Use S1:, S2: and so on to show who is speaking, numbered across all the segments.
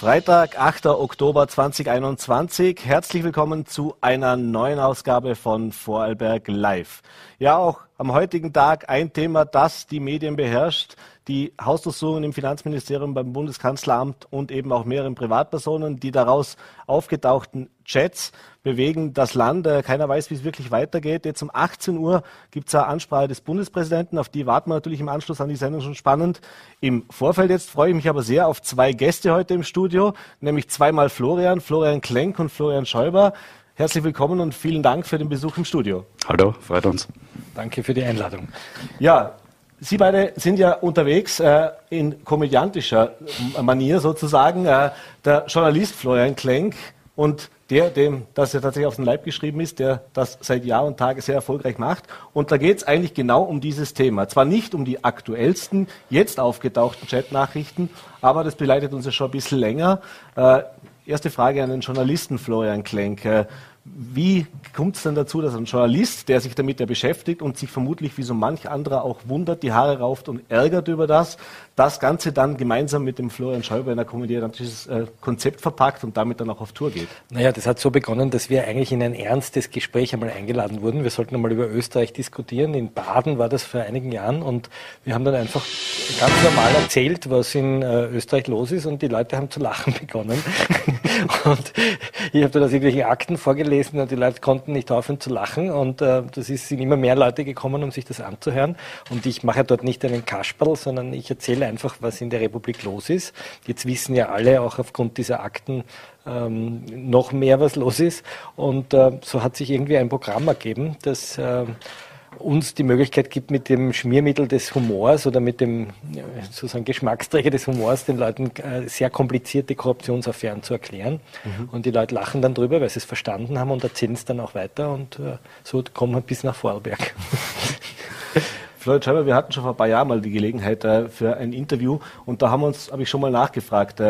S1: Freitag, 8. Oktober 2021. Herzlich willkommen zu einer neuen Ausgabe von Vorarlberg Live. Ja, auch am heutigen Tag ein Thema, das die Medien beherrscht. Die Hausdurchsuchungen im Finanzministerium, beim Bundeskanzleramt und eben auch mehreren Privatpersonen, die daraus aufgetauchten Chats bewegen das Land. Äh, keiner weiß, wie es wirklich weitergeht. Jetzt um 18 Uhr gibt es eine Ansprache des Bundespräsidenten. Auf die warten wir natürlich im Anschluss an die Sendung schon spannend. Im Vorfeld jetzt freue ich mich aber sehr auf zwei Gäste heute im Studio, nämlich zweimal Florian, Florian Klenk und Florian Schäuber. Herzlich willkommen und vielen Dank für den Besuch im Studio.
S2: Hallo, freut uns.
S3: Danke für die Einladung.
S1: Ja, Sie beide sind ja unterwegs äh, in komödiantischer Manier sozusagen. Äh, der Journalist Florian Klenk und der, dem das ja tatsächlich auf den Leib geschrieben ist, der das seit Jahr und Tage sehr erfolgreich macht. Und da geht es eigentlich genau um dieses Thema. Zwar nicht um die aktuellsten, jetzt aufgetauchten Chatnachrichten, aber das begleitet uns ja schon ein bisschen länger. Äh, erste Frage an den Journalisten Florian Klenk. Wie kommt es denn dazu, dass ein Journalist, der sich damit ja beschäftigt und sich vermutlich wie so manch anderer auch wundert, die Haare rauft und ärgert über das, das Ganze dann gemeinsam mit dem Florian Schäuber in ein komödiantisches äh, Konzept verpackt und damit dann auch auf Tour geht?
S3: Naja, das hat so begonnen, dass wir eigentlich in ein ernstes Gespräch einmal eingeladen wurden. Wir sollten einmal über Österreich diskutieren. In Baden war das vor einigen Jahren und wir haben dann einfach ganz normal erzählt, was in äh, Österreich los ist und die Leute haben zu lachen begonnen. und ich habe dann aus irgendwelchen Akten vorgelesen und die Leute konnten nicht aufhören zu lachen und äh, das ist, sind immer mehr Leute gekommen, um sich das anzuhören. Und ich mache dort nicht einen Kasperl, sondern ich erzähle einfach, was in der Republik los ist. Jetzt wissen ja alle auch aufgrund dieser Akten ähm, noch mehr, was los ist. Und äh, so hat sich irgendwie ein Programm ergeben, das äh, uns die Möglichkeit gibt, mit dem Schmiermittel des Humors oder mit dem sozusagen Geschmacksträger des Humors den Leuten äh, sehr komplizierte Korruptionsaffären zu erklären. Mhm. Und die Leute lachen dann drüber, weil sie es verstanden haben und erzählen es dann auch weiter und äh, so kommen wir bis nach Vorarlberg.
S1: Floyd Schreiber, wir hatten schon vor ein paar Jahren mal die Gelegenheit äh, für ein Interview und da haben wir uns, habe ich schon mal nachgefragt,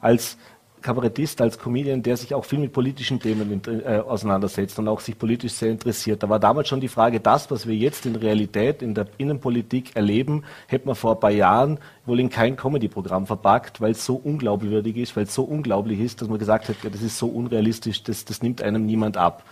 S1: als Kabarettist, als Comedian, der sich auch viel mit politischen Themen äh, auseinandersetzt und auch sich politisch sehr interessiert. Da war damals schon die Frage, das, was wir jetzt in Realität in der Innenpolitik erleben, hätte man vor ein paar Jahren wohl in kein Comedy-Programm verpackt, weil es so unglaubwürdig ist, weil es so unglaublich ist, dass man gesagt hat, ja, das ist so unrealistisch, das, das nimmt einem niemand ab.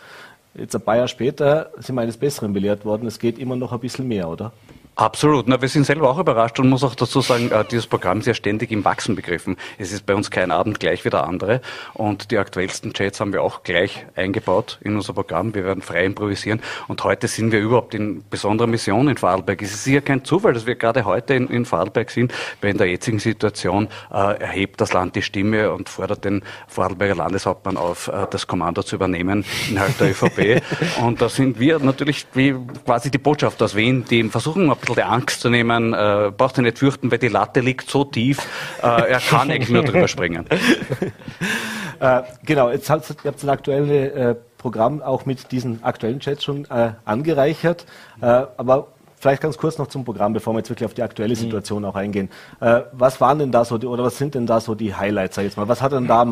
S1: Jetzt ein paar Jahre später sind wir eines Besseren belehrt worden. Es geht immer noch ein bisschen mehr, oder?
S2: Absolut. Na, wir sind selber auch überrascht und muss auch dazu sagen, äh, dieses Programm ist ja ständig im Wachsen begriffen. Es ist bei uns kein Abend gleich wie der andere und die aktuellsten Chats haben wir auch gleich eingebaut in unser Programm. Wir werden frei improvisieren und heute sind wir überhaupt in besonderer Mission in Vorarlberg. Es ist sicher kein Zufall, dass wir gerade heute in, in Vorarlberg sind, weil in der jetzigen Situation äh, erhebt das Land die Stimme und fordert den Vorarlberger Landeshauptmann auf, äh, das Kommando zu übernehmen innerhalb der ÖVP. und da sind wir natürlich wie quasi die Botschaft aus Wien, die versuchen, bisschen die Angst zu nehmen, äh, braucht er nicht fürchten, weil die Latte liegt so tief, äh, er kann eigentlich nur drüber springen.
S1: äh, genau, jetzt habt ihr ein aktuelles äh, Programm auch mit diesen aktuellen Chats schon äh, angereichert, äh, aber Vielleicht ganz kurz noch zum Programm, bevor wir jetzt wirklich auf die aktuelle mhm. Situation auch eingehen. Äh, was waren denn da so die, oder was sind denn da so die Highlights, sag ich jetzt mal? Was hat denn da,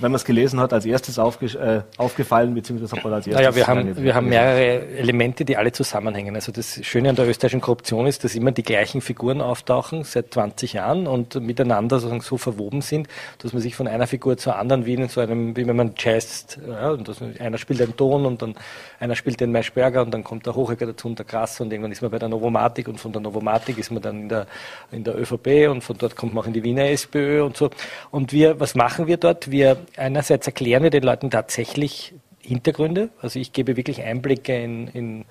S1: wenn man es gelesen hat, als erstes äh, aufgefallen, beziehungsweise
S3: hat man als erstes? Naja, wir haben, wir haben mehrere Elemente, die alle zusammenhängen. Also das Schöne an der österreichischen Korruption ist, dass immer die gleichen Figuren auftauchen seit 20 Jahren und miteinander sozusagen so verwoben sind, dass man sich von einer Figur zur anderen wie in so einem, wie wenn man jazzt, ja, einer spielt einen Ton und dann einer spielt den Maischberger und dann kommt der Hochecker dazu und der Krasser und irgendwann ist man bei der Novomatik und von der Novomatik ist man dann in der, in der ÖVP und von dort kommt man auch in die Wiener SPÖ und so. Und wir, was machen wir dort? Wir einerseits erklären wir den Leuten tatsächlich Hintergründe. Also ich gebe wirklich Einblicke in, in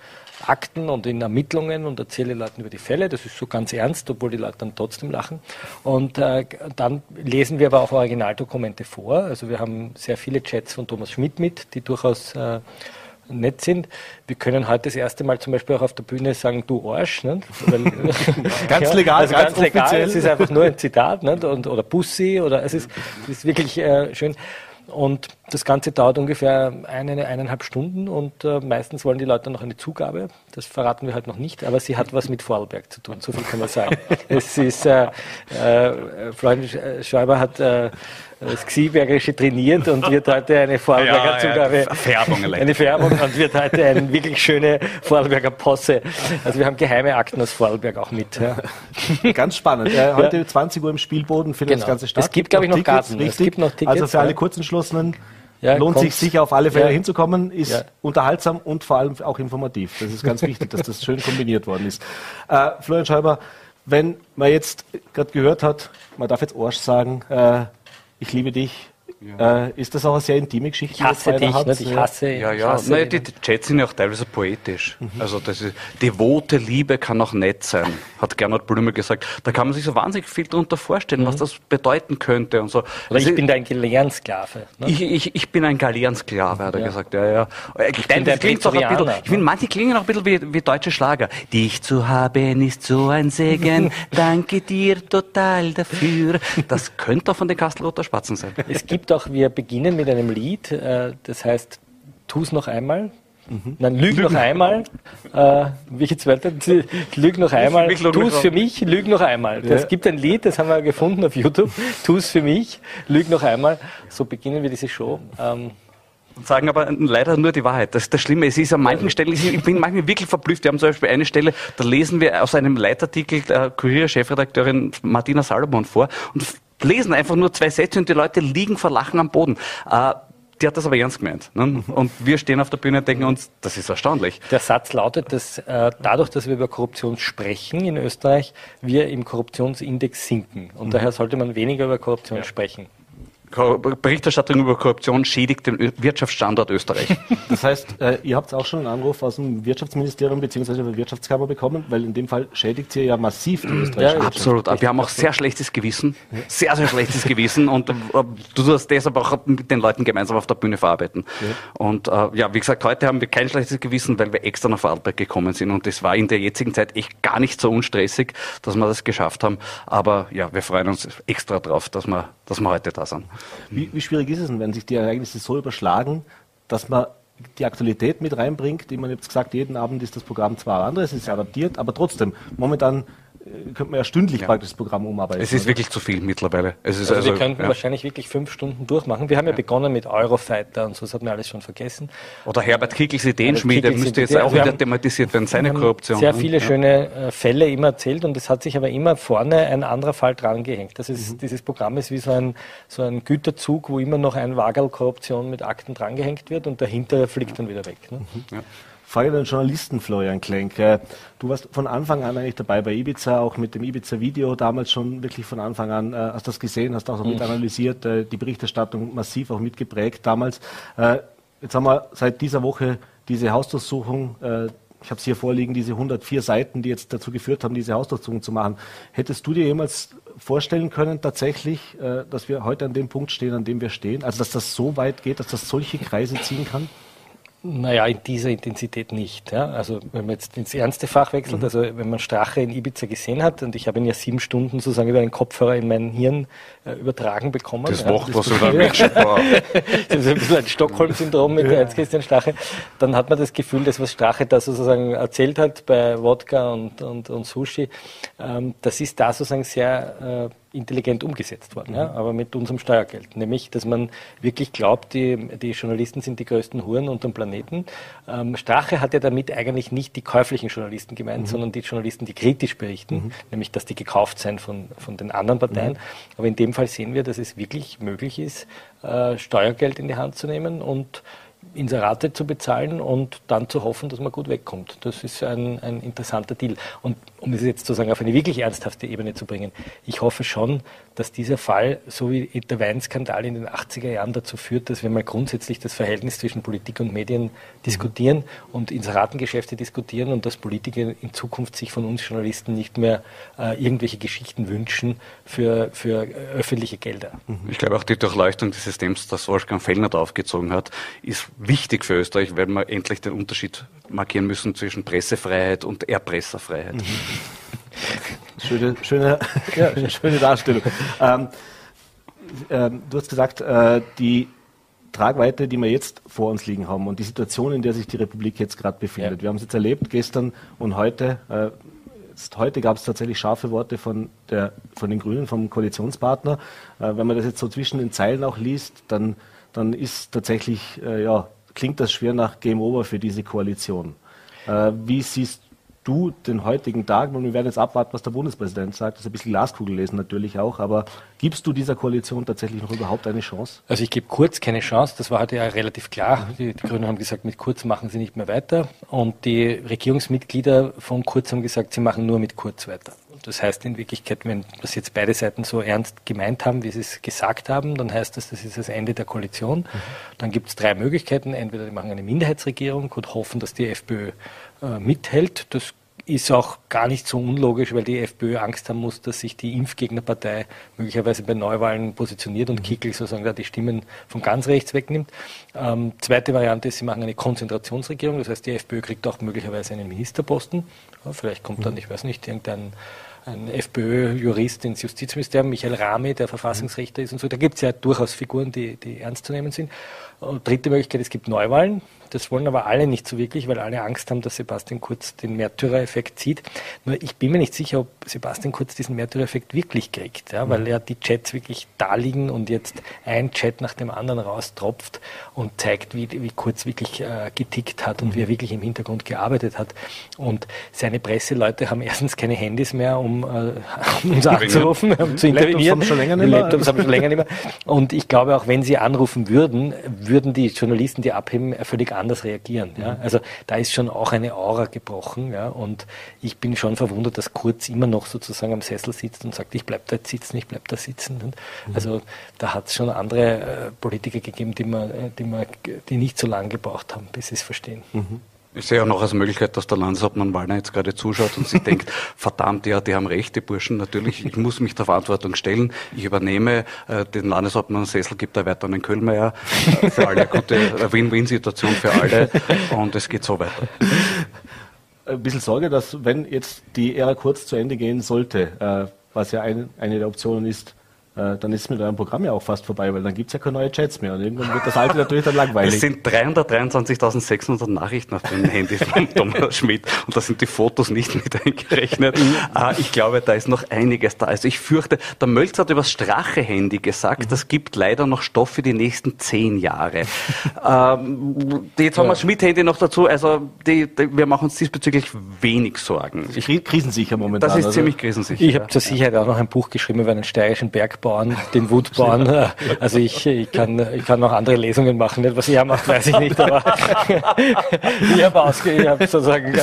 S3: Akten und in Ermittlungen und erzähle Leuten über die Fälle. Das ist so ganz ernst, obwohl die Leute dann trotzdem lachen. Und äh, dann lesen wir aber auch Originaldokumente vor. Also wir haben sehr viele Chats von Thomas Schmidt mit, die durchaus äh, nett sind. Wir können heute das erste Mal zum Beispiel auch auf der Bühne sagen, du Arsch. Nicht? Weil,
S1: ganz ja, legal,
S3: also ganz, ganz legal. Es ist einfach nur ein Zitat nicht? Und, oder Bussi oder es ist, es ist wirklich äh, schön. Und das Ganze dauert ungefähr eine, eineinhalb Stunden und äh, meistens wollen die Leute noch eine Zugabe. Das verraten wir halt noch nicht, aber sie hat was mit Vorarlberg zu tun, so viel kann man sagen. es ist, äh, äh, Freund Schäuber hat äh, das Xibergerische trainiert und wird heute eine Vorarlberger ja, Zugabe, ja, Färbung eine Färbung und wird heute eine wirklich schöne Vorarlberger Posse. Also wir haben geheime Akten aus Vorarlberg auch mit.
S1: Ja. Ganz spannend. Äh, heute 20 Uhr im Spielboden findet genau. das Ganze statt.
S3: Es gibt, glaube ich, noch Tickets, Garten.
S1: Richtig. Es gibt noch Tickets. Also für alle Kurzentschlossenen ja, lohnt sich sicher auf alle Fälle ja. hinzukommen, ist ja. unterhaltsam und vor allem auch informativ. Das ist ganz wichtig, dass das schön kombiniert worden ist. Äh, Florian Schäuber, wenn man jetzt gerade gehört hat, man darf jetzt Arsch sagen, äh, ich liebe dich, ja. Äh, ist das auch eine sehr intime Geschichte?
S3: Ich hasse dich,
S2: habt?
S3: ich hasse.
S2: Ja, ja.
S3: Hasse
S2: Nein, die, die Chats sind ja auch teilweise poetisch. Mhm. Also das ist, devote Liebe kann auch nett sein, hat Gernot Blümel gesagt. Da kann man sich so wahnsinnig viel darunter vorstellen, mhm. was das bedeuten könnte und so.
S3: Oder also ich bin dein Galeerensklave.
S2: Ne? Ich, ich, ich bin ein Galeerensklave, hat er ja. gesagt. Ja, ja. Ich, klingt auch ein bisschen, ich finde, manche klingen auch ein bisschen wie, wie deutsche Schlager. Dich zu haben ist so ein Segen, danke dir total dafür. Das könnte auch von den Kastelroter Spatzen sein.
S3: Es gibt auch, wir beginnen mit einem Lied, äh, das heißt, tu's noch einmal. Mhm. Nein, lüg noch einmal. Äh, welche zweite? Lüg noch einmal. Tu's für mich, lüg noch einmal. Es gibt ein Lied, das haben wir gefunden auf YouTube. Tu's für mich, lüg noch einmal. So beginnen wir diese Show. Ähm,
S2: sagen aber leider nur die Wahrheit. Das ist das Schlimme. Es ist an manchen Stellen, ich bin manchmal wirklich verblüfft. Wir haben zum Beispiel eine Stelle, da lesen wir aus einem Leitartikel der Kurier-Chefredakteurin Martina Salomon vor und lesen einfach nur zwei Sätze und die Leute liegen vor Lachen am Boden. Äh, die hat das aber ernst gemeint. Ne? Und wir stehen auf der Bühne und denken uns, das ist erstaunlich.
S3: Der Satz lautet, dass äh, dadurch, dass wir über Korruption sprechen in Österreich, wir im Korruptionsindex sinken. Und mhm. daher sollte man weniger über Korruption ja. sprechen.
S2: Berichterstattung über Korruption schädigt den Wirtschaftsstandort Österreich.
S1: Das heißt, äh, ihr habt auch schon einen Anruf aus dem Wirtschaftsministerium bzw. der Wirtschaftskammer bekommen, weil in dem Fall schädigt ihr ja massiv
S2: die österreichische ja, Absolut. Wir haben auch sehr schlechtes Gewissen. Sehr, sehr schlechtes Gewissen. Und äh, du sollst deshalb auch mit den Leuten gemeinsam auf der Bühne verarbeiten. Ja. Und äh, ja, wie gesagt, heute haben wir kein schlechtes Gewissen, weil wir extra nach Vorarlberg gekommen sind. Und es war in der jetzigen Zeit echt gar nicht so unstressig, dass wir das geschafft haben. Aber ja, wir freuen uns extra drauf, dass wir, dass wir heute da sind.
S1: Wie, wie schwierig ist es denn, wenn sich die Ereignisse so überschlagen, dass man die Aktualität mit reinbringt? Ich meine, jetzt gesagt, jeden Abend ist das Programm zwar anderes, es ist adaptiert, aber trotzdem, momentan könnte man ja stündlich ja. praktisch das Programm umarbeiten.
S2: Es ist oder? wirklich zu viel mittlerweile.
S3: also, also, wir könnten ja. wahrscheinlich wirklich fünf Stunden durchmachen. Wir haben ja, ja, begonnen mit Eurofighter und so, das hat mir alles schon vergessen.
S2: Oder Herbert Kickels Ideenschmiede müsste jetzt auch wieder thematisiert werden, seine Korruption.
S3: Sehr viele schöne äh, Fälle immer erzählt und es hat sich aber immer vorne ein anderer Fall dran gehängt. Das ist, mhm. Dieses Programm ist wie so ein, so ein Güterzug, wo immer noch ein Wagel Korruption mit Akten drangehängt wird und dahinter fliegt dann wieder weg. Ne? Mhm.
S1: Frage an den Journalisten Florian Klenk. Äh, du warst von Anfang an eigentlich dabei bei Ibiza, auch mit dem Ibiza-Video damals schon wirklich von Anfang an, äh, hast das gesehen, hast auch mhm. mit analysiert, äh, die Berichterstattung massiv auch mitgeprägt damals. Jetzt haben wir seit dieser Woche diese Hausdurchsuchung, ich habe es hier vorliegen, diese 104 Seiten, die jetzt dazu geführt haben, diese Hausdurchsuchung zu machen. Hättest du dir jemals vorstellen können, tatsächlich, dass wir heute an dem Punkt stehen, an dem wir stehen? Also, dass das so weit geht, dass das solche Kreise ziehen kann?
S3: Naja, in dieser Intensität nicht. Ja. Also wenn man jetzt ins ernste Fach wechselt, mhm. also wenn man Strache in Ibiza gesehen hat, und ich habe ihn ja sieben Stunden sozusagen über einen Kopfhörer in mein Hirn äh, übertragen bekommen.
S2: Das
S3: ja,
S2: was sogar Menschen
S3: war. das ist ein bisschen ein Stockholm-Syndrom mit ja. Heinz-Christian Strache. Dann hat man das Gefühl, dass was Strache da sozusagen erzählt hat bei Wodka und, und, und Sushi, ähm, das ist da sozusagen sehr äh, intelligent umgesetzt worden, mhm. ja, aber mit unserem Steuergeld. Nämlich, dass man wirklich glaubt, die, die Journalisten sind die größten Huren unter dem Planeten. Ähm, Strache hat ja damit eigentlich nicht die käuflichen Journalisten gemeint, mhm. sondern die Journalisten, die kritisch berichten, mhm. nämlich, dass die gekauft sind von, von den anderen Parteien. Mhm. Aber in dem Fall sehen wir, dass es wirklich möglich ist, äh, Steuergeld in die Hand zu nehmen und Inserate zu bezahlen und dann zu hoffen, dass man gut wegkommt. Das ist ein, ein interessanter Deal. Und um es jetzt sozusagen auf eine wirklich ernsthafte Ebene zu bringen, ich hoffe schon, dass dieser Fall, so wie der Weinskandal in den 80er Jahren dazu führt, dass wir mal grundsätzlich das Verhältnis zwischen Politik und Medien diskutieren mhm. und Inseratengeschäfte diskutieren und dass Politiker in Zukunft sich von uns Journalisten nicht mehr äh, irgendwelche Geschichten wünschen für, für äh, öffentliche Gelder.
S2: Ich glaube auch die Durchleuchtung des Systems, das Wolfgang Fellner aufgezogen hat, ist wichtig für Österreich, weil wir endlich den Unterschied markieren müssen zwischen Pressefreiheit und Erpresserfreiheit. Mhm.
S1: schöne, schöne, ja, schöne Darstellung. Ähm, ähm, du hast gesagt, äh, die Tragweite, die wir jetzt vor uns liegen haben und die Situation, in der sich die Republik jetzt gerade befindet. Ja. Wir haben es jetzt erlebt, gestern und heute. Äh, heute gab es tatsächlich scharfe Worte von, der, von den Grünen, vom Koalitionspartner. Äh, wenn man das jetzt so zwischen den Zeilen auch liest, dann, dann ist tatsächlich, äh, ja, klingt das schwer nach Game Over für diese Koalition. Äh, wie siehst du den heutigen Tag, und wir werden jetzt abwarten, was der Bundespräsident sagt, das ist ein bisschen Glaskugel lesen natürlich auch, aber gibst du dieser Koalition tatsächlich noch überhaupt eine Chance?
S3: Also ich gebe Kurz keine Chance, das war heute ja relativ klar. Die, die, Grünen haben gesagt, mit Kurz machen sie nicht mehr weiter und die Regierungsmitglieder von Kurz haben gesagt, sie machen nur mit Kurz weiter. Das heißt in Wirklichkeit, wenn das jetzt beide Seiten so ernst gemeint haben, wie sie es gesagt haben, dann heißt das, das ist das Ende der Koalition. Mhm. Dann gibt es drei Möglichkeiten. Entweder die machen eine Minderheitsregierung und hoffen, dass die FPÖ äh, mithält. Das ist auch gar nicht so unlogisch, weil die FPÖ Angst haben muss, dass sich die Impfgegnerpartei möglicherweise bei Neuwahlen positioniert und mhm. Kickl sozusagen da die Stimmen von ganz rechts wegnimmt. Ähm, zweite Variante ist, sie machen eine Konzentrationsregierung, das heißt, die FPÖ kriegt auch möglicherweise einen Ministerposten. Ja, vielleicht kommt dann, mhm. ich weiß nicht, irgendein ein FPÖ-Jurist ins Justizministerium, Michael Rame, der Verfassungsrichter ist und so. Da gibt es ja durchaus Figuren, die, die ernst zu nehmen sind. Und dritte Möglichkeit, es gibt Neuwahlen. Das wollen aber alle nicht so wirklich, weil alle Angst haben, dass Sebastian Kurz den Märtyrereffekt zieht. Nur ich bin mir nicht sicher, ob Sebastian Kurz diesen Märtyrereffekt wirklich kriegt, ja, weil ja die Chats wirklich da liegen und jetzt ein Chat nach dem anderen raustropft und zeigt, wie, wie Kurz wirklich äh, getickt hat und wie er wirklich im Hintergrund gearbeitet hat. Und seine Presseleute haben erstens keine Handys mehr, um äh, uns anzurufen, um zu intervenieren. Laptops haben schon länger nicht mehr. Laptops haben schon länger nicht mehr. Und ich glaube, auch wenn sie anrufen würden, würden die Journalisten, die abheben, völlig anders reagieren. Ja? Also da ist schon auch eine Aura gebrochen. Ja? Und ich bin schon verwundert, dass Kurz immer noch sozusagen am Sessel sitzt und sagt, ich bleib da jetzt sitzen, ich bleib da sitzen. Und mhm. Also da hat es schon andere äh, Politiker gegeben, die, man, äh, die, man, die nicht so lange gebraucht haben, bis sie es verstehen. Mhm.
S2: Ich sehe auch noch als Möglichkeit, dass der Landeshauptmann Wallner jetzt gerade zuschaut und sich denkt, verdammt, ja, die haben recht, die Burschen, natürlich, ich muss mich der Verantwortung stellen. Ich übernehme äh, den Landeshauptmann Sessel, gibt er weiter an den Köhlmeier. Äh, für alle eine gute Win-Win-Situation für alle und es geht so weiter.
S1: Ein bisschen Sorge, dass wenn jetzt die Ära kurz zu Ende gehen sollte, äh, was ja ein, eine der Optionen ist, äh, dann ist es mit eurem Programm ja auch fast vorbei, weil dann gibt es ja keine neuen Chats mehr und irgendwann wird das alte natürlich dann langweilig.
S2: Es sind 323.600 Nachrichten auf dem Handy von Thomas Schmidt und da sind die Fotos nicht mit eingerechnet. uh, ich glaube, da ist noch einiges da. Also ich fürchte, der Mölz hat über das Strache-Handy gesagt, mhm. das gibt leider noch Stoff für die nächsten zehn Jahre. ähm, die Thomas ja. Schmidt-Handy noch dazu, also die, die, wir machen uns diesbezüglich wenig Sorgen.
S1: Ich, krisensicher momentan.
S2: Das ist also. ziemlich krisensicher.
S3: Ich habe zur Sicherheit auch noch ein Buch geschrieben über einen steirischen Berg Bergbauern, den Wutbauern. Also ich, ich, kann, ich kann noch andere Lesungen machen. Was er macht, weiß ich nicht, aber ich habe ausge, ich habe sozusagen.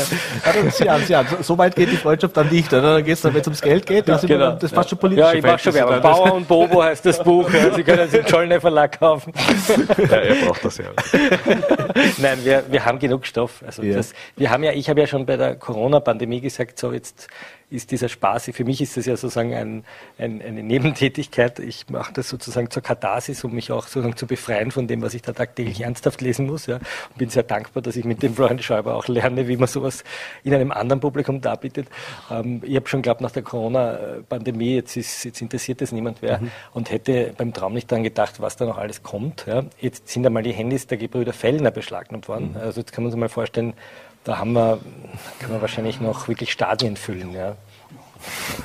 S1: Sie an, Sie an. So weit geht die Freundschaft dann nicht, oder? Dann geht es, wenn es ums Geld geht, das, genau. das fast schon politisch.
S3: Ja, ich mache schon Werbung. Bauer und Bobo heißt das Buch. Ja. Sie können es im Schollner Verlag kaufen.
S2: Ja, er braucht das ja.
S3: Nein, wir, wir haben genug Stoff. Also ja. das, wir haben ja, ich habe ja schon bei der Corona-Pandemie gesagt, so jetzt ist dieser Spaß, für mich ist das ja sozusagen ein, ein, eine Nebentätigkeit. Ich mache das sozusagen zur Katharsis, um mich auch sozusagen zu befreien von dem, was ich da tagtäglich ernsthaft lesen muss. Ja. Und bin sehr dankbar, dass ich mit dem Florian Schäuber auch lerne, wie man sowas in einem anderen Publikum darbietet. Ähm, ich habe schon geglaubt, nach der Corona-Pandemie, jetzt, ist, jetzt interessiert es niemand mehr mhm. und hätte beim Traum nicht daran gedacht, was da noch alles kommt. Ja. Jetzt sind einmal die Handys der Gebrüder Fellner beschlagnahmt worden. Mhm. Also jetzt kann man sich mal vorstellen, da haben wir, kann man wahrscheinlich noch wirklich Stadien füllen. Ja.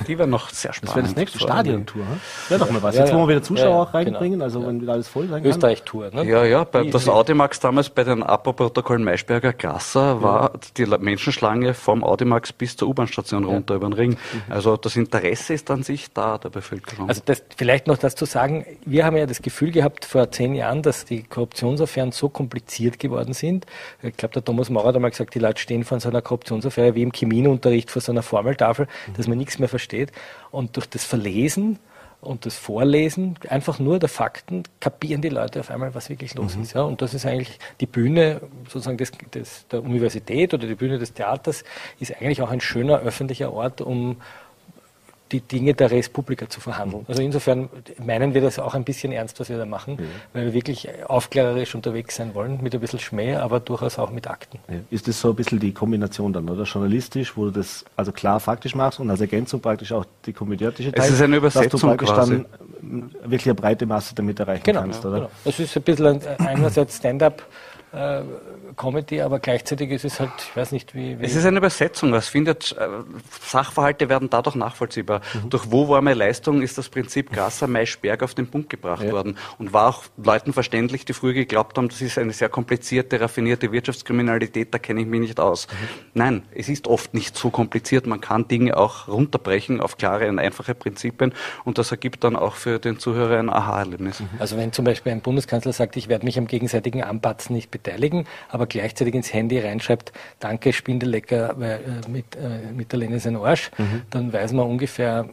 S2: Die wäre noch sehr spannend.
S1: Das wäre das nächste Stadiontour. Hm? Ja, doch mal was. Jetzt, wo wir wieder Zuschauer auch reinbringen, genau. also wenn wieder alles voll sein
S3: kann. Österreich-Tour,
S2: ne? Ja, ja. Bei, das Audimax damals bei den Abbauprotokollen Maischberger Grasser war die Menschenschlange vom Audimax bis zur U-Bahn-Station runter über den Ring. Mhm. Also das Interesse ist an sich da der Bevölkerung.
S3: Also das, vielleicht noch das zu sagen, wir haben ja das Gefühl gehabt vor zehn Jahren, dass die Korruptionsaffären so kompliziert geworden sind. Ich glaube, der Thomas Maurer hat einmal gesagt, die Leute stehen vor so einer Korruptionsaffäre wie im Chemieunterricht vor so einer Formeltafel, mhm. dass man nichts mehr versteht. Und durch das Verlesen und das Vorlesen einfach nur der Fakten kapieren die Leute auf einmal, was wirklich los mhm. ist. Ja? Und das ist eigentlich die Bühne sozusagen des, des, der Universität oder die Bühne des Theaters ist eigentlich auch ein schöner öffentlicher Ort, um die Dinge der Res Publica zu verhandeln. Also insofern meinen wir das auch ein bisschen ernst, was wir da machen, ja. weil wir wirklich aufklärerisch unterwegs sein wollen, mit ein bisschen Schmäh, aber durchaus auch mit Akten.
S1: Ja. Ist das so ein bisschen die Kombination dann, oder? Journalistisch, wo du das also klar faktisch machst und als Ergänzung praktisch auch die komödiatische
S2: Teil. Es ist eine Übersetzung
S1: dass du praktisch quasi. dann wirklich eine breite Masse damit erreichen
S3: genau,
S1: kannst, oder?
S3: Genau. Das ist ein bisschen ein, einerseits Stand-up äh, Comedy, aber gleichzeitig ist es halt, ich weiß nicht, wie. wie
S2: es ist eine Übersetzung. Was findet, äh, Sachverhalte werden dadurch nachvollziehbar. Mhm. Durch wo war meine Leistung ist das Prinzip Grasser Maischberg auf den Punkt gebracht ja. worden und war auch Leuten verständlich, die früher geglaubt haben, das ist eine sehr komplizierte, raffinierte Wirtschaftskriminalität, da kenne ich mich nicht aus. Mhm. Nein, es ist oft nicht so kompliziert. Man kann Dinge auch runterbrechen auf klare und einfache Prinzipien und das ergibt dann auch für den Zuhörer ein Aha-Erlebnis.
S3: Mhm. Also wenn zum Beispiel ein Bundeskanzler sagt, ich werde mich am gegenseitigen Anpatzen nicht beteiligen, aber gleichzeitig ins Handy reinschreibt, danke Spindellecker, weil, äh, mit, äh, mit der Lene sein Arsch, mhm. dann weiß man ungefähr,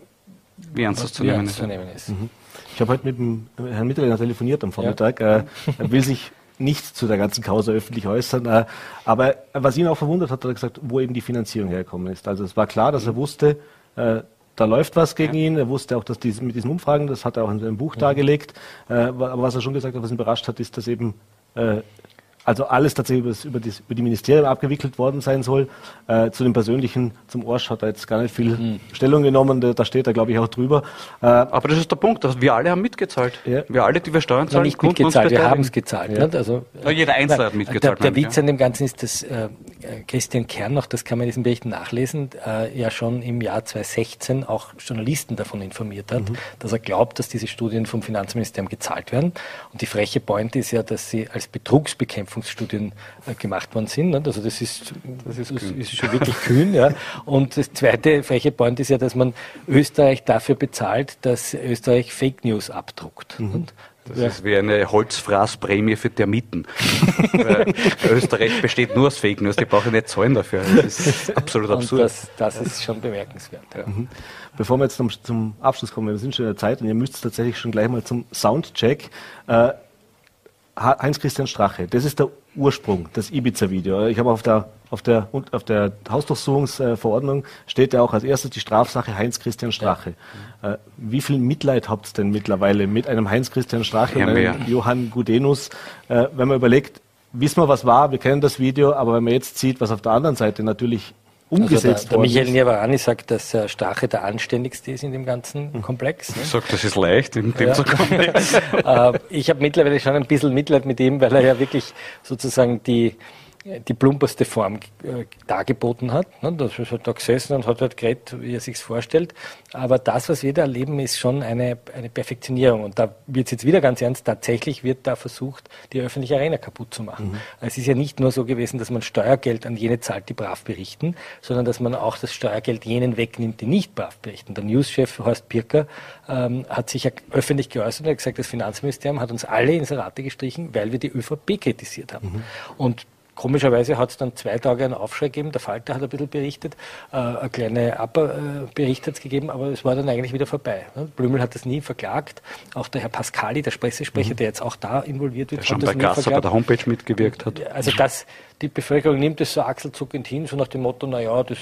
S2: wie ernst das zu nehmen ist. Nehmen ist.
S1: Mhm. Ich habe heute mit dem Herrn Mitterlehner telefoniert am Vormittag. Ja. Äh, er will sich nicht zu der ganzen Causa öffentlich äußern. Äh, aber was ihn auch verwundert hat, hat er gesagt, wo eben die Finanzierung hergekommen ist. Also es war klar, dass er wusste, äh, da läuft was gegen ja. ihn. Er wusste auch, dass dies, mit diesen Umfragen, das hat er auch in seinem Buch mhm. dargelegt. Äh, aber was er schon gesagt hat, was ihn überrascht hat, ist, dass eben äh, also alles tatsächlich über, das, über, das, über, die Ministerien abgewickelt worden sein soll. Äh, zu dem persönlichen, zum Orsch hat er jetzt gar nicht viel mhm. Stellung genommen, da, da steht er, glaube ich, auch drüber.
S2: Äh, Aber das ist der Punkt, dass wir alle haben mitgezahlt. Ja. Wir alle, die wir Steuern zahlen,
S3: nicht mitgezahlt, wir haben es gezahlt. Ja. Also,
S2: ja, jeder Einzelne hat mitgezahlt.
S3: Der, der Witz an dem Ganzen ist, dass äh, Christian Kern, auch das kann man in diesen Berichten nachlesen, äh, ja schon im Jahr 2016 auch Journalisten davon informiert hat, mhm. dass er glaubt, dass diese Studien vom Finanzministerium gezahlt werden. Und die freche Point ist ja, dass sie als Betrugsbekämpfung Bekämpfungsstudien äh, gemacht worden sind. Nicht? Also das ist, das ist, das ist schon wirklich kühn. Ja. Und das zweite freche Point ist ja, dass man Österreich dafür bezahlt, dass Österreich Fake News abdruckt.
S2: Mhm. Das ja. ist wie eine Holzfraßprämie für Termiten. Österreich besteht nur aus Fake News, die brauchen nicht zahlen dafür. Das ist absolut absurd.
S3: Das, das, ist schon bemerkenswert. Ja. Mhm.
S1: Bevor wir jetzt zum, zum, Abschluss kommen, wir sind schon in der Zeit und ihr müsst tatsächlich schon gleich mal zum Soundcheck. Äh, Heinz-Christian Strache, das ist der Ursprung, das Ibiza-Video. Ich habe auf der, auf der, auf der Hausdurchsuchungsverordnung steht ja auch als erstes die Strafsache Heinz-Christian Strache. Ja. Äh, wie viel Mitleid habt ihr denn mittlerweile mit einem Heinz-Christian Strache ja, und einem Johann Gudenus, äh, wenn man überlegt, wissen wir, was war, wir kennen das Video, aber wenn man jetzt sieht, was auf der anderen Seite natürlich umgesetzt also
S3: der, der Michael Niavarani sagt, dass äh, Strache der anständigste ist in dem ganzen hm. Komplex.
S2: Ne? Ich sage, das ist leicht in dem ja.
S3: Komplex. äh, ich habe mittlerweile schon ein bisschen Mitleid mit ihm, weil er ja wirklich sozusagen die die plumperste Form äh, dargeboten hat. Ne? Das ist halt da gesessen und hat halt geredet, wie er sich vorstellt. Aber das, was wir da erleben, ist schon eine, eine Perfektionierung. Und da wird es jetzt wieder ganz ernst, tatsächlich wird da versucht, die öffentliche Arena kaputt zu machen. Mhm. Es ist ja nicht nur so gewesen, dass man Steuergeld an jene zahlt, die brav berichten, sondern dass man auch das Steuergeld jenen wegnimmt, die nicht brav berichten. Der Newschef Horst Pirker ähm, hat sich ja öffentlich geäußert und hat gesagt, das Finanzministerium hat uns alle ins Rate gestrichen, weil wir die ÖVP kritisiert haben. Mhm. Und Komischerweise hat es dann zwei Tage einen Aufschrei gegeben. Der Falter hat ein bisschen berichtet, äh, eine kleine Upper-Bericht hat es gegeben, aber es war dann eigentlich wieder vorbei. Ne? Blümel hat das nie verklagt. Auch der Herr Pascali, der Pressesprecher, mhm. der jetzt auch da involviert wird,
S2: der schon bei Gasser bei der Homepage mitgewirkt hat.
S3: Also das, die Bevölkerung nimmt es so achselzuckend hin, so nach dem Motto, naja, das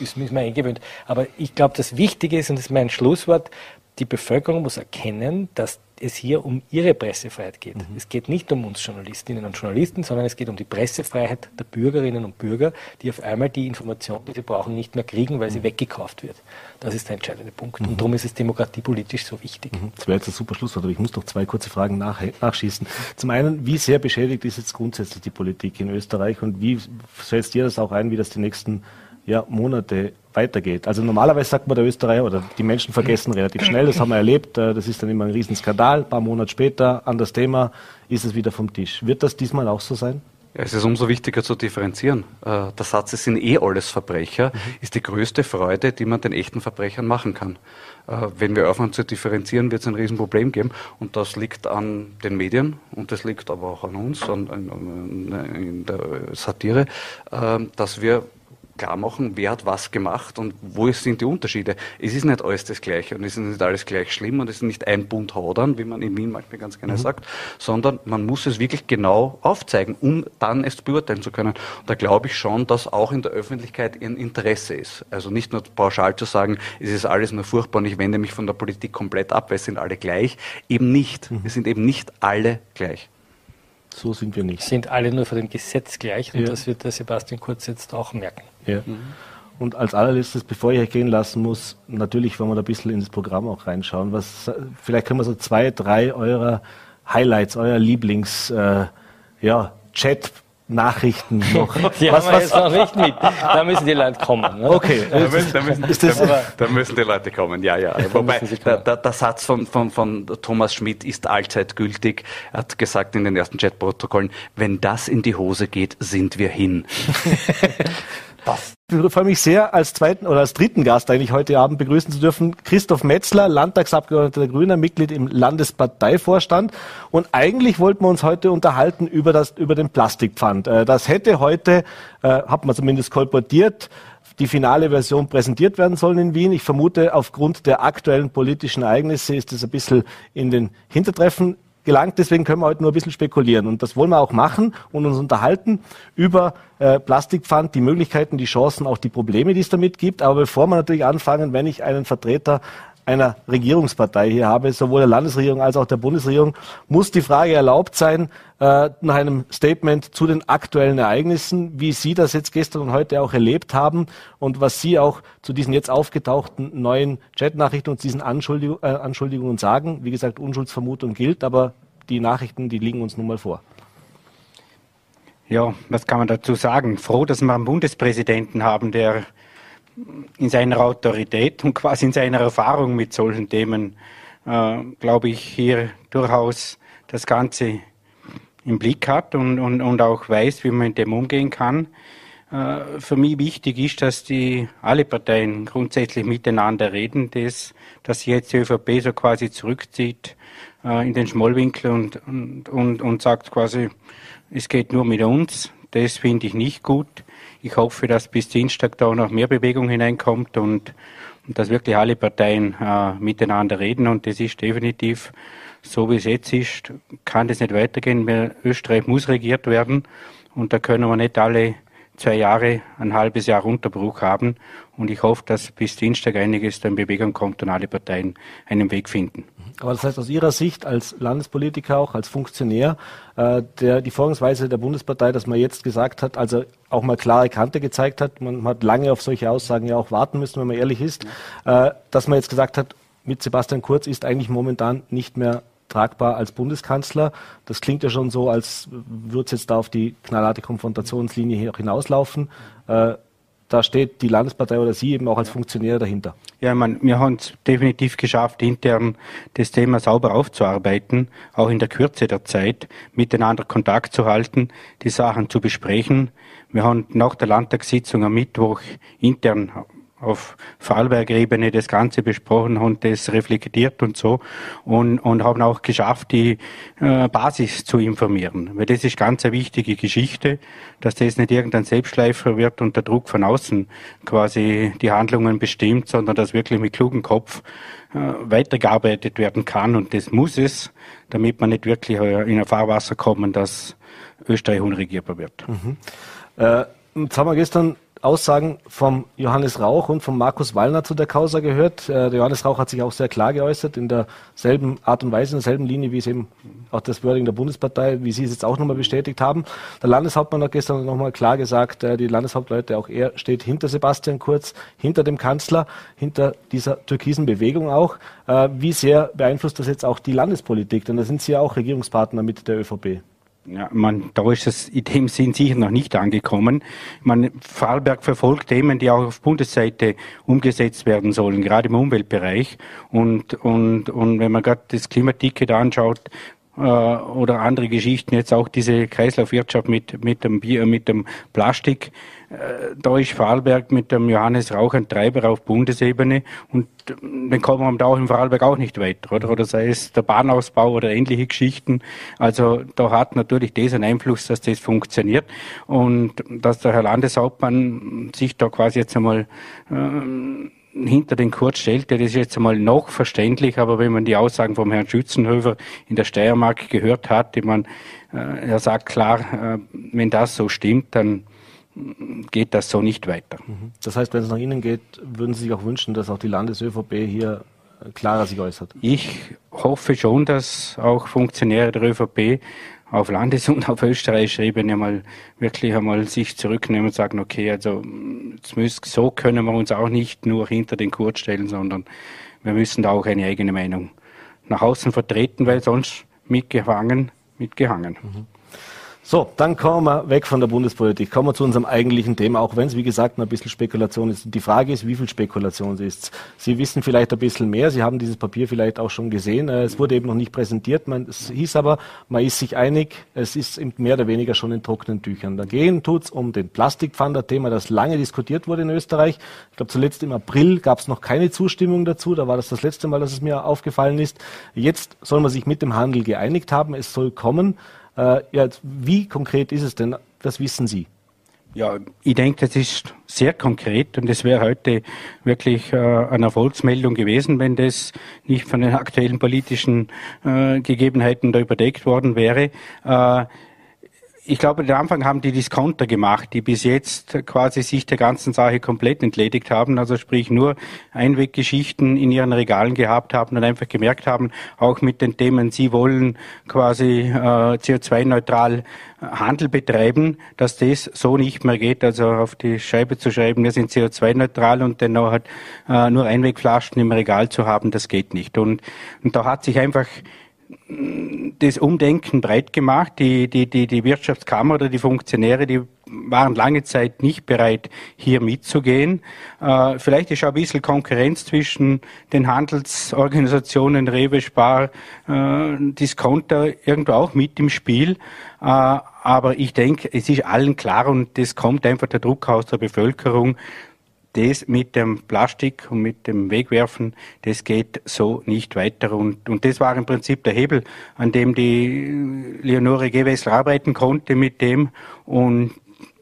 S3: ist mir eingewöhnt. Aber ich glaube, das Wichtige ist, und das ist mein Schlusswort, die Bevölkerung muss erkennen, dass es hier um ihre Pressefreiheit geht. Mhm. Es geht nicht um uns Journalistinnen und Journalisten, sondern es geht um die Pressefreiheit der Bürgerinnen und Bürger, die auf einmal die Information, die sie brauchen, nicht mehr kriegen, weil sie mhm. weggekauft wird. Das ist der entscheidende Punkt. Mhm. Und darum ist es demokratiepolitisch so wichtig.
S1: Mhm. Das wäre jetzt ein super Schlusswort, aber ich muss noch zwei kurze Fragen nach, nachschießen. Zum einen, wie sehr beschädigt ist jetzt grundsätzlich die Politik in Österreich und wie setzt ihr das auch ein, wie das die nächsten ja, Monate weitergeht. Also normalerweise sagt man der Österreicher oder die Menschen vergessen relativ schnell, das haben wir erlebt, äh, das ist dann immer ein Riesenskandal, ein paar Monate später, an das Thema, ist es wieder vom Tisch. Wird das diesmal auch so sein?
S2: Ja, es ist umso wichtiger zu differenzieren. Äh, der Satz, es sind eh alles Verbrecher, mhm. ist die größte Freude, die man den echten Verbrechern machen kann. Äh, wenn wir aufhören zu differenzieren, wird es ein Riesenproblem geben. Und das liegt an den Medien und das liegt aber auch an uns, an, an, an in der Satire, dass wir klar machen, wer hat was gemacht und wo sind die Unterschiede. Es ist nicht alles das Gleiche und es ist nicht alles gleich schlimm und es ist nicht ein Bund Hadern, wie man in Wien manchmal ganz gerne mhm. sagt, sondern man muss es wirklich genau aufzeigen, um dann es beurteilen zu können. Und da glaube ich schon, dass auch in der Öffentlichkeit ein Interesse ist. Also nicht nur pauschal zu sagen, es ist alles nur furchtbar und ich wende mich von der Politik komplett ab, weil es sind alle gleich. Eben nicht. Mhm. Es sind eben nicht alle gleich.
S1: So sind wir nicht.
S3: Sind alle nur vor dem Gesetz gleich und ja. das wird der Sebastian Kurz jetzt auch merken.
S1: Ja. Mhm. und als allerletztes, bevor ich euch gehen lassen muss, natürlich wollen wir da ein bisschen ins Programm auch reinschauen. Was, vielleicht können wir so zwei, drei eurer Highlights, euer Lieblings, äh, ja, Chat Nachrichten noch.
S3: Die was, haben wir jetzt noch nicht mit. Da müssen die Leute kommen.
S2: Ne? Okay. Da müssen, da, müssen, da, da müssen, die Leute kommen, ja, ja. Wobei, der, der, der, Satz von, von, von Thomas Schmidt ist allzeit gültig. Er hat gesagt in den ersten Chatprotokollen, wenn das in die Hose geht, sind wir hin.
S1: Ich freue mich sehr, als zweiten oder als dritten Gast eigentlich heute Abend begrüßen zu dürfen Christoph Metzler, Landtagsabgeordneter der Grünen, Mitglied im Landesparteivorstand. Und eigentlich wollten wir uns heute unterhalten über, das, über den Plastikpfand. Äh, das hätte heute, äh, hat man zumindest kolportiert, die finale Version präsentiert werden sollen in Wien. Ich vermute, aufgrund der aktuellen politischen Ereignisse ist es ein bisschen in den Hintertreffen gelangt. Deswegen können wir heute nur ein bisschen spekulieren. Und das wollen wir auch machen und uns unterhalten über äh, Plastikpfand, die Möglichkeiten, die Chancen, auch die Probleme, die es damit gibt. Aber bevor wir natürlich anfangen, wenn ich einen Vertreter einer Regierungspartei hier habe, sowohl der Landesregierung als auch der Bundesregierung, muss die Frage erlaubt sein, äh, nach einem Statement zu den aktuellen Ereignissen, wie Sie das jetzt gestern und heute auch erlebt haben und was Sie auch zu diesen jetzt aufgetauchten neuen Chatnachrichten und diesen Anschuldigung, äh, Anschuldigungen sagen. Wie gesagt, Unschuldsvermutung gilt, aber die Nachrichten, die liegen uns nun mal vor.
S4: Ja, was kann man dazu sagen? Froh, dass wir einen Bundespräsidenten haben, der in seiner Autorität und quasi in seiner Erfahrung mit solchen Themen, äh, glaube ich, hier durchaus das Ganze im Blick hat und, und, und auch weiß, wie man mit dem umgehen kann. Äh, für mich wichtig ist, dass die alle Parteien grundsätzlich miteinander reden, dass, dass jetzt die ÖVP so quasi zurückzieht äh, in den Schmollwinkel und, und, und, und sagt quasi, es geht nur mit uns. Das finde ich nicht gut. Ich hoffe, dass bis Dienstag da noch mehr Bewegung hineinkommt und, und dass wirklich alle Parteien äh, miteinander reden. Und das ist definitiv so, wie es jetzt ist, kann das nicht weitergehen. Österreich muss regiert werden und da können wir nicht alle zwei Jahre, ein halbes Jahr Unterbruch haben. Und ich hoffe, dass bis Dienstag einiges in Bewegung kommt und alle Parteien einen Weg finden.
S1: Aber das heißt aus Ihrer Sicht als Landespolitiker auch, als Funktionär, äh, der, die Vorgangsweise der Bundespartei, dass man jetzt gesagt hat, also auch mal klare Kante gezeigt hat, man hat lange auf solche Aussagen ja auch warten müssen, wenn man ehrlich ist, äh, dass man jetzt gesagt hat, mit Sebastian Kurz ist eigentlich momentan nicht mehr tragbar als Bundeskanzler. Das klingt ja schon so, als würde es jetzt da auf die knallharte Konfrontationslinie hinauslaufen. Äh, da steht die Landespartei oder Sie eben auch als Funktionär dahinter.
S4: Ja, man, wir haben es definitiv geschafft, intern das Thema sauber aufzuarbeiten, auch in der Kürze der Zeit, miteinander Kontakt zu halten, die Sachen zu besprechen. Wir haben nach der Landtagssitzung am Mittwoch intern auf Vorarlberg-Ebene das Ganze besprochen und das reflektiert und so und, und haben auch geschafft, die äh, Basis zu informieren. Weil das ist ganz eine wichtige Geschichte, dass das nicht irgendein Selbstschleifer wird und der Druck von außen quasi die Handlungen bestimmt, sondern dass wirklich mit klugem Kopf äh, weitergearbeitet werden kann und das muss es, damit man nicht wirklich äh, in ein Fahrwasser kommen, dass Österreich unregierbar wird. Mhm.
S1: Äh, jetzt haben wir gestern Aussagen vom Johannes Rauch und von Markus Wallner zu der Causa gehört. Äh, der Johannes Rauch hat sich auch sehr klar geäußert, in derselben Art und Weise, in derselben Linie, wie es eben auch das Wording der Bundespartei, wie Sie es jetzt auch nochmal bestätigt haben. Der Landeshauptmann hat gestern nochmal klar gesagt, äh, die Landeshauptleute, auch er steht hinter Sebastian Kurz, hinter dem Kanzler, hinter dieser türkisen Bewegung auch. Äh, wie sehr beeinflusst das jetzt auch die Landespolitik? Denn da sind Sie ja auch Regierungspartner mit der ÖVP.
S4: Ja, man, da ist es in dem Sinn sicher noch nicht angekommen. Man, Vorarlberg verfolgt Themen, die auch auf Bundesseite umgesetzt werden sollen, gerade im Umweltbereich. Und, und, und wenn man gerade das Klimaticket anschaut, äh, oder andere Geschichten, jetzt auch diese Kreislaufwirtschaft mit, mit dem Bier, mit dem Plastik. Äh, da ist Vorarlberg mit dem Johannes Rauch ein Treiber auf Bundesebene und dann kommen wir da auch im Vorarlberg auch nicht weiter, oder? Oder sei es der Bahnausbau oder ähnliche Geschichten. Also da hat natürlich das einen Einfluss, dass das funktioniert und dass der Herr Landeshauptmann sich da quasi jetzt einmal äh, hinter den Kurz stellt, das ist jetzt einmal noch verständlich, aber wenn man die Aussagen vom Herrn Schützenhöfer in der Steiermark gehört hat, ich meine, äh, er sagt klar, äh, wenn das so stimmt, dann geht das so nicht weiter. Mhm.
S1: Das heißt, wenn es nach Ihnen geht, würden Sie sich auch wünschen, dass auch die Landes-ÖVP hier klarer sich äußert?
S4: Ich hoffe schon, dass auch Funktionäre der ÖVP auf Landes- und auf österreichischer Ebene mal wirklich einmal sich zurücknehmen und sagen, okay, also müssen, so können wir uns auch nicht nur hinter den Kurt stellen, sondern wir müssen da auch eine eigene Meinung nach außen vertreten, weil sonst mitgehangen, mitgehangen. Mhm.
S1: So, dann kommen wir weg von der Bundespolitik. Kommen wir zu unserem eigentlichen Thema, auch wenn es, wie gesagt, ein bisschen Spekulation ist. Die Frage ist, wie viel Spekulation es ist. Sie wissen vielleicht ein bisschen mehr. Sie haben dieses Papier vielleicht auch schon gesehen. Äh, es wurde eben noch nicht präsentiert. Man, es hieß aber, man ist sich einig, es ist mehr oder weniger schon in trockenen Tüchern. Da gehen tut's um den Plastikpfander-Thema, das lange diskutiert wurde in Österreich. Ich glaube, zuletzt im April gab es noch keine Zustimmung dazu. Da war das das letzte Mal, dass es mir aufgefallen ist. Jetzt soll man sich mit dem Handel geeinigt haben. Es soll kommen. Äh, ja, wie konkret ist es denn? Was wissen Sie?
S4: Ja, ich denke, das ist sehr konkret und es wäre heute wirklich äh, eine Erfolgsmeldung gewesen, wenn das nicht von den aktuellen politischen äh, Gegebenheiten da überdeckt worden wäre. Äh, ich glaube, am Anfang haben die Discounter gemacht, die bis jetzt quasi sich der ganzen Sache komplett entledigt haben, also sprich nur Einweggeschichten in ihren Regalen gehabt haben und einfach gemerkt haben, auch mit den Themen, sie wollen quasi äh, CO2-neutral Handel betreiben, dass das so nicht mehr geht, also auf die Scheibe zu schreiben, wir sind CO2-neutral und dann noch äh, nur Einwegflaschen im Regal zu haben, das geht nicht. Und, und da hat sich einfach das Umdenken breit gemacht. Die, die, die, die Wirtschaftskammer oder die Funktionäre, die waren lange Zeit nicht bereit, hier mitzugehen. Äh, vielleicht ist auch ein bisschen Konkurrenz zwischen den Handelsorganisationen Rewe, Spar, äh, Discounter irgendwo auch mit im Spiel. Äh, aber ich denke, es ist allen klar und das kommt einfach der Druck aus der Bevölkerung, das mit dem Plastik und mit dem Wegwerfen, das geht so nicht weiter. Und, und das war im Prinzip der Hebel, an dem die Leonore Gewessel arbeiten konnte mit dem. Und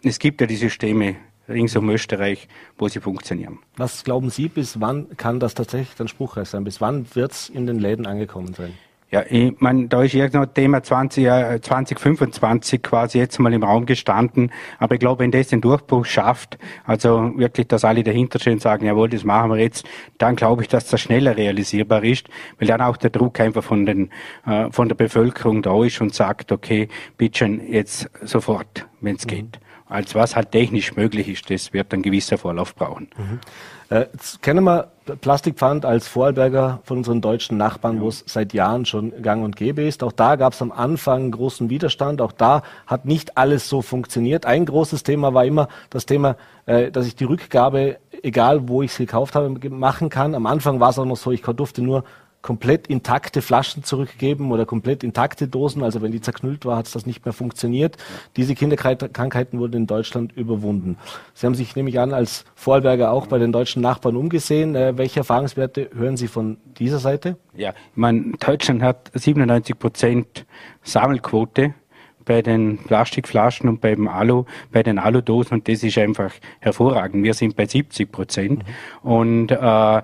S4: es gibt ja die Systeme rings um Österreich, wo sie funktionieren.
S1: Was glauben Sie, bis wann kann das tatsächlich dann spruchreich sein? Bis wann wird es in den Läden angekommen sein?
S4: Ja, ich meine, da ist irgendein Thema 20, äh, 2025 quasi jetzt mal im Raum gestanden. Aber ich glaube, wenn das den Durchbruch schafft, also wirklich, dass alle dahinter stehen und sagen, jawohl, das machen wir jetzt, dann glaube ich, dass das schneller realisierbar ist, weil dann auch der Druck einfach von den, äh, von der Bevölkerung da ist und sagt, okay, bitte schon jetzt sofort, wenn es mhm. geht als was halt technisch möglich ist. Das wird ein gewisser Vorlauf brauchen.
S1: Mhm. Äh, kennen wir Plastikpfand als Vorarlberger von unseren deutschen Nachbarn, ja. wo es seit Jahren schon gang und gäbe ist. Auch da gab es am Anfang großen Widerstand. Auch da hat nicht alles so funktioniert. Ein großes Thema war immer das Thema, äh, dass ich die Rückgabe, egal wo ich es gekauft habe, machen kann. Am Anfang war es auch noch so, ich durfte nur komplett intakte Flaschen zurückgeben oder komplett intakte Dosen. Also wenn die zerknüllt war, hat es das nicht mehr funktioniert. Diese Kinderkrankheiten wurden in Deutschland überwunden. Sie haben sich nämlich an als Vorarlberger auch bei den deutschen Nachbarn umgesehen. Äh, welche Erfahrungswerte hören Sie von dieser Seite?
S4: Ja, ich meine, Deutschland hat 97 Prozent Sammelquote bei den Plastikflaschen und beim Alu, bei den Aludosen und das ist einfach hervorragend. Wir sind bei 70 Prozent mhm. und äh,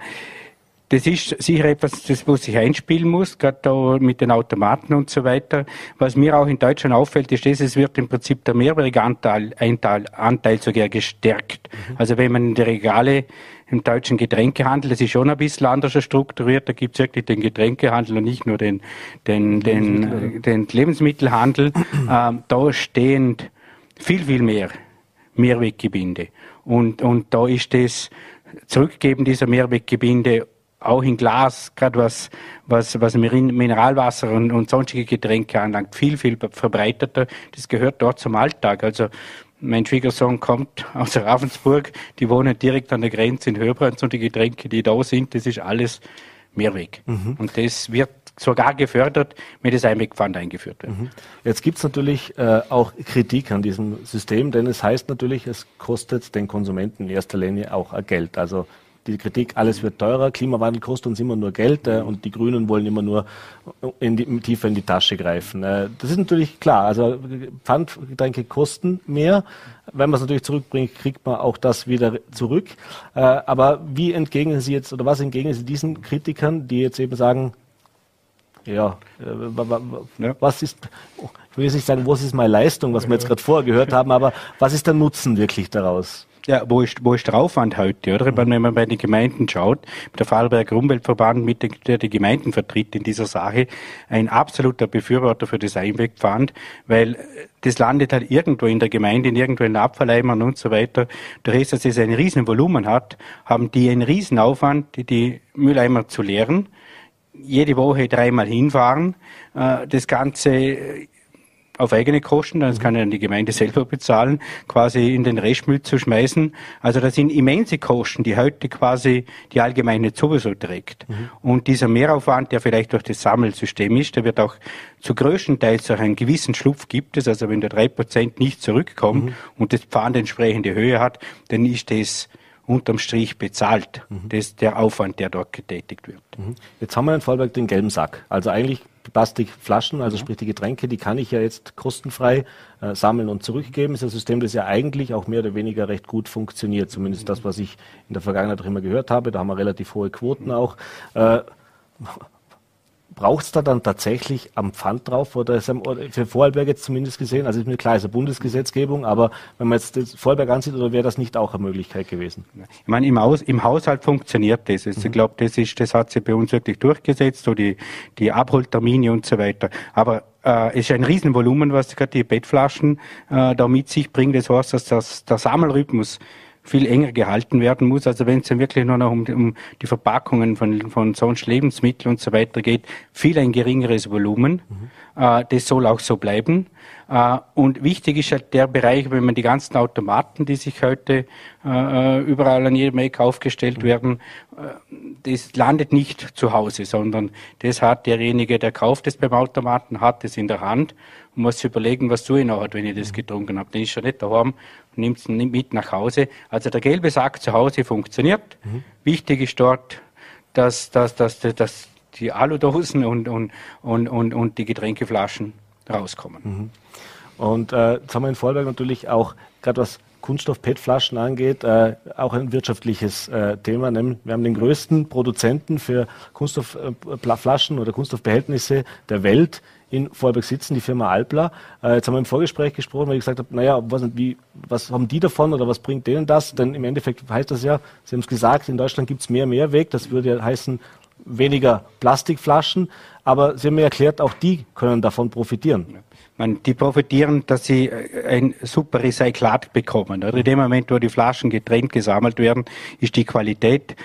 S4: das ist sicher etwas, das wo sich einspielen muss, gerade da mit den Automaten und so weiter. Was mir auch in Deutschland auffällt, ist, dass es wird im Prinzip der Mehrwertanteil Anteil, Anteil sogar gestärkt. Mhm. Also wenn man in die Regale im deutschen Getränkehandel, das ist schon ein bisschen anders strukturiert, da gibt es wirklich den Getränkehandel und nicht nur den, den, den, den Lebensmittelhandel. ähm, da stehen viel, viel mehr Mehrweggebinde. Und, und da ist das Zurückgeben dieser Mehrweggebinde auch in Glas, gerade was, was, was Mineralwasser und, und sonstige Getränke anlangt, viel, viel verbreiteter. Das gehört dort zum Alltag. Also mein Schwiegersohn kommt aus Ravensburg, die wohnen direkt an der Grenze in Hörbrands und die Getränke, die da sind, das ist alles Mehrweg. Mhm. Und das wird sogar gefördert, wenn das Einwegpfand eingeführt wird. Mhm.
S1: Jetzt gibt es natürlich äh, auch Kritik an diesem System, denn es heißt natürlich, es kostet den Konsumenten in erster Linie auch Geld. Also die Kritik, alles wird teurer, Klimawandel kostet uns immer nur Geld äh, und die Grünen wollen immer nur in die, tiefer in die Tasche greifen. Äh, das ist natürlich klar. Also Pfandgetränke kosten mehr. Wenn man es natürlich zurückbringt, kriegt man auch das wieder zurück. Äh, aber wie entgegnen Sie jetzt oder was entgegnen Sie diesen Kritikern, die jetzt eben sagen, ja, äh, was ist, ich will jetzt nicht sagen, was ist meine Leistung, was wir jetzt gerade vorher gehört haben, aber was ist der Nutzen wirklich daraus?
S4: Ja, wo ist, wo ist der Aufwand heute, oder? Wenn man bei den Gemeinden schaut, der Vorarlberger Umweltverband, mit der die Gemeinden vertritt in dieser Sache, ein absoluter Befürworter für das Einwegpfand, weil das landet halt irgendwo in der Gemeinde, in irgendwo in Abfalleimern und so weiter. Durch das, dass es ein riesen Volumen hat, haben die einen riesen Aufwand, die, die Mülleimer zu leeren jede Woche dreimal hinfahren, äh, das Ganze auf eigene Kosten, das kann ja die Gemeinde selber bezahlen, quasi in den Restmüll zu schmeißen. Also das sind immense Kosten, die heute quasi die Allgemeine sowieso trägt. Mhm. Und dieser Mehraufwand, der vielleicht durch das Sammelsystem ist, der wird auch zu größten Teils auch einen gewissen Schlupf gibt es. Also wenn der drei Prozent nicht zurückkommt mhm. und das Pfand entsprechende Höhe hat, dann ist das unterm Strich bezahlt. Mhm. Das ist der Aufwand, der dort getätigt wird.
S1: Mhm. Jetzt haben wir in Vollberg den gelben Sack. Also eigentlich Plastikflaschen, also sprich die Getränke, die kann ich ja jetzt kostenfrei äh, sammeln und zurückgeben. Das ist ein System, das ja eigentlich auch mehr oder weniger recht gut funktioniert. Zumindest das, was ich in der Vergangenheit auch immer gehört habe. Da haben wir relativ hohe Quoten auch. Äh, braucht es da dann tatsächlich am Pfand drauf oder ist für Vorarlberg jetzt zumindest gesehen, also ist mir klar, ist eine Bundesgesetzgebung, aber wenn man jetzt das Vorarlberg ansieht, oder wäre das nicht auch eine Möglichkeit gewesen?
S4: Ich meine, im, Haus, im Haushalt funktioniert das. Also mhm. Ich glaube, das ist, das hat sich bei uns wirklich durchgesetzt, so die, die Abholtermine und so weiter. Aber äh, es ist ein Riesenvolumen, was gerade die Bettflaschen äh, da mit sich bringt. Das heißt, dass das, der Sammelrhythmus viel enger gehalten werden muss. Also wenn es dann wirklich nur noch um, um die Verpackungen von, von sonst Lebensmitteln und so weiter geht, viel ein geringeres Volumen. Mhm. Äh, das soll auch so bleiben. Äh, und wichtig ist halt der Bereich, wenn man die ganzen Automaten, die sich heute äh, überall an jedem Eck aufgestellt mhm. werden, das landet nicht zu Hause, sondern das hat derjenige, der kauft es beim Automaten, hat es in der Hand und muss sich überlegen, was tue ich noch, wenn ich das mhm. getrunken habe. Dann ist er nicht daheim und nimmt es mit nach Hause. Also der gelbe Sack zu Hause funktioniert. Mhm. Wichtig ist dort, dass, dass, dass, dass die Aludosen und, und, und, und, und die Getränkeflaschen rauskommen. Mhm.
S1: Und äh, jetzt haben wir in Vorarlberg natürlich auch, gerade was Kunststoff-PET-Flaschen angeht, äh, auch ein wirtschaftliches äh, Thema. Wir haben den größten Produzenten für Kunststoffflaschen oder Kunststoffbehältnisse der Welt in Vorarlberg sitzen, die Firma Alpla. Äh, jetzt haben wir im Vorgespräch gesprochen, weil ich gesagt habe, naja, was, wie, was haben die davon oder was bringt denen das? Denn im Endeffekt heißt das ja, Sie haben es gesagt, in Deutschland gibt es mehr Mehrweg. Das würde ja heißen, weniger Plastikflaschen. Aber Sie haben mir erklärt, auch die können davon profitieren.
S4: Man, die profitieren, dass sie äh, ein super Recyclat bekommen. In dem Moment, wo die Flaschen getrennt gesammelt werden, ist die Qualität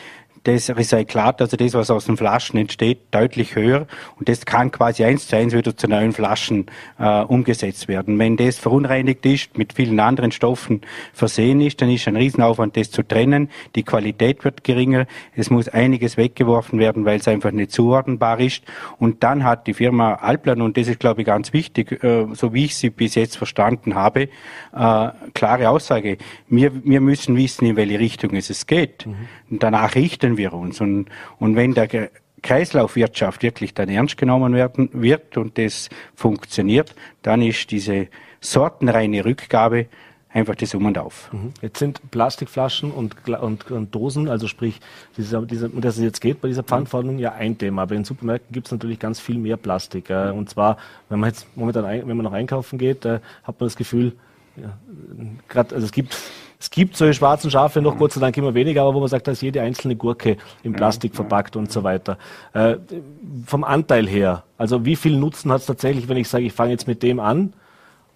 S4: das Recyclat, also das, was aus den Flaschen entsteht, deutlich höher und das kann quasi eins zu eins wieder zu neuen Flaschen äh, umgesetzt werden. Wenn das verunreinigt ist, mit vielen anderen Stoffen versehen ist, dann ist ein Riesenaufwand, das zu trennen. Die Qualität wird geringer. Es muss einiges weggeworfen werden, weil es einfach nicht zuordnenbar ist. Und dann hat die Firma Alplan, und das ist, glaube ich, ganz wichtig, äh, so wie ich sie bis jetzt verstanden habe, äh, klare Aussage. Wir, wir müssen wissen, in welche Richtung es geht. Mhm. Und danach richten wir uns. Und, und wenn der Kreislaufwirtschaft wirklich dann ernst genommen werden wird und das funktioniert, dann ist diese sortenreine Rückgabe einfach das Um und Auf.
S1: Mhm. Jetzt sind Plastikflaschen und, und, und Dosen, also sprich, dieser, dieser, um das es jetzt geht bei dieser Pfandverordnung, ja ein Thema. Aber in Supermärkten gibt es natürlich ganz viel mehr Plastik. Äh, und zwar, wenn man jetzt momentan, ein, wenn man noch einkaufen geht, äh, hat man das Gefühl, ja, grad, also es gibt es gibt solche schwarzen Schafe noch, Gott sei Dank immer weniger, aber wo man sagt, da ist jede einzelne Gurke in Plastik verpackt und so weiter. Äh, vom Anteil her, also wie viel Nutzen hat es tatsächlich, wenn ich sage, ich fange jetzt mit dem an?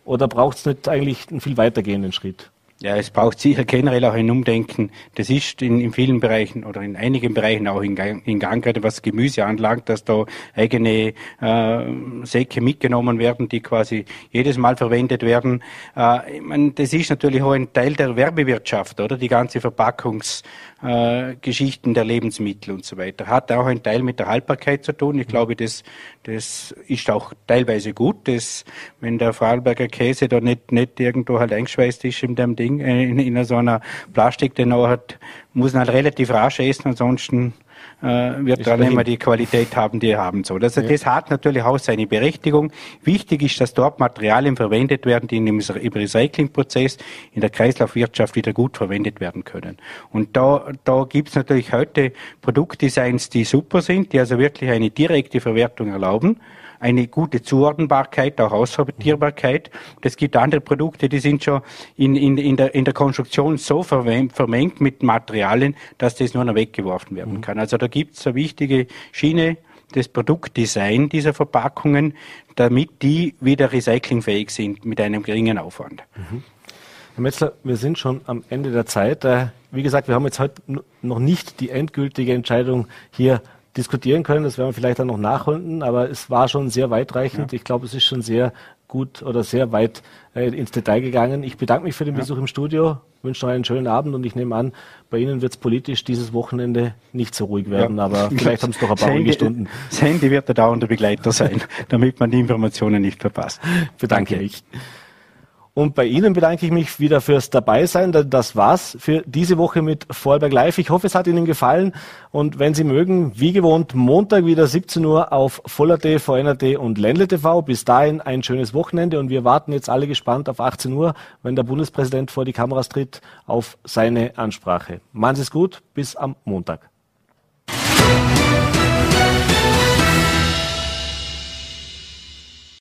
S1: Oder braucht es nicht eigentlich einen viel weitergehenden Schritt?
S4: Ja, es braucht sicher generell auch ein Umdenken. Das ist in, in vielen Bereichen oder in einigen Bereichen auch in Gang, in Gang gerade was Gemüse anlangt, dass da eigene äh, Säcke mitgenommen werden, die quasi jedes Mal verwendet werden. Äh, ich mein, das ist natürlich auch ein Teil der Werbewirtschaft, oder? Die ganze Verpackungs äh, der Lebensmittel und so weiter. Hat auch ein Teil mit der Haltbarkeit zu tun. Ich glaube, das, das ist auch teilweise gut, dass, wenn der Vorarlberger Käse da nicht, nicht irgendwo halt eingeschweißt ist in dem Ding, äh, in, in so einer Plastik, den er hat, muss man halt relativ rasch essen, ansonsten äh, wird dann immer die Qualität haben, die er haben soll. Also ja. das hat natürlich auch seine Berechtigung. Wichtig ist, dass dort Materialien verwendet werden, die im Recyclingprozess in der Kreislaufwirtschaft wieder gut verwendet werden können. Und da, da gibt's natürlich heute Produktdesigns, die super sind, die also wirklich eine direkte Verwertung erlauben eine gute Zuordnbarkeit, auch Aussortierbarkeit. Es gibt andere Produkte, die sind schon in, in, in, der, in der Konstruktion so vermengt mit Materialien, dass das nur noch weggeworfen werden mhm. kann. Also da gibt es eine wichtige Schiene, das Produktdesign dieser Verpackungen, damit die wieder recyclingfähig sind mit einem geringen Aufwand.
S1: Mhm. Herr Metzler, wir sind schon am Ende der Zeit. Äh, wie gesagt, wir haben jetzt heute noch nicht die endgültige Entscheidung hier diskutieren können. Das werden wir vielleicht dann noch nachholen, aber es war schon sehr weitreichend. Ja. Ich glaube, es ist schon sehr gut oder sehr weit äh, ins Detail gegangen. Ich bedanke mich für den ja. Besuch im Studio, wünsche noch einen schönen Abend und ich nehme an, bei Ihnen wird es politisch dieses Wochenende nicht so ruhig werden, ja. aber vielleicht haben es doch ein paar ruhige Stunden.
S4: Das Handy wird der dauernde Begleiter sein, damit man die Informationen nicht verpasst.
S1: Bedanke Danke. ich. Und bei Ihnen bedanke ich mich wieder fürs Dabeisein. Das war's für diese Woche mit Vorarlberg Live. Ich hoffe, es hat Ihnen gefallen. Und wenn Sie mögen, wie gewohnt, Montag wieder 17 Uhr auf Voller.t, VNRT und Ländle TV. Bis dahin ein schönes Wochenende und wir warten jetzt alle gespannt auf 18 Uhr, wenn der Bundespräsident vor die Kameras tritt, auf seine Ansprache. Machen Sie es gut. Bis am Montag.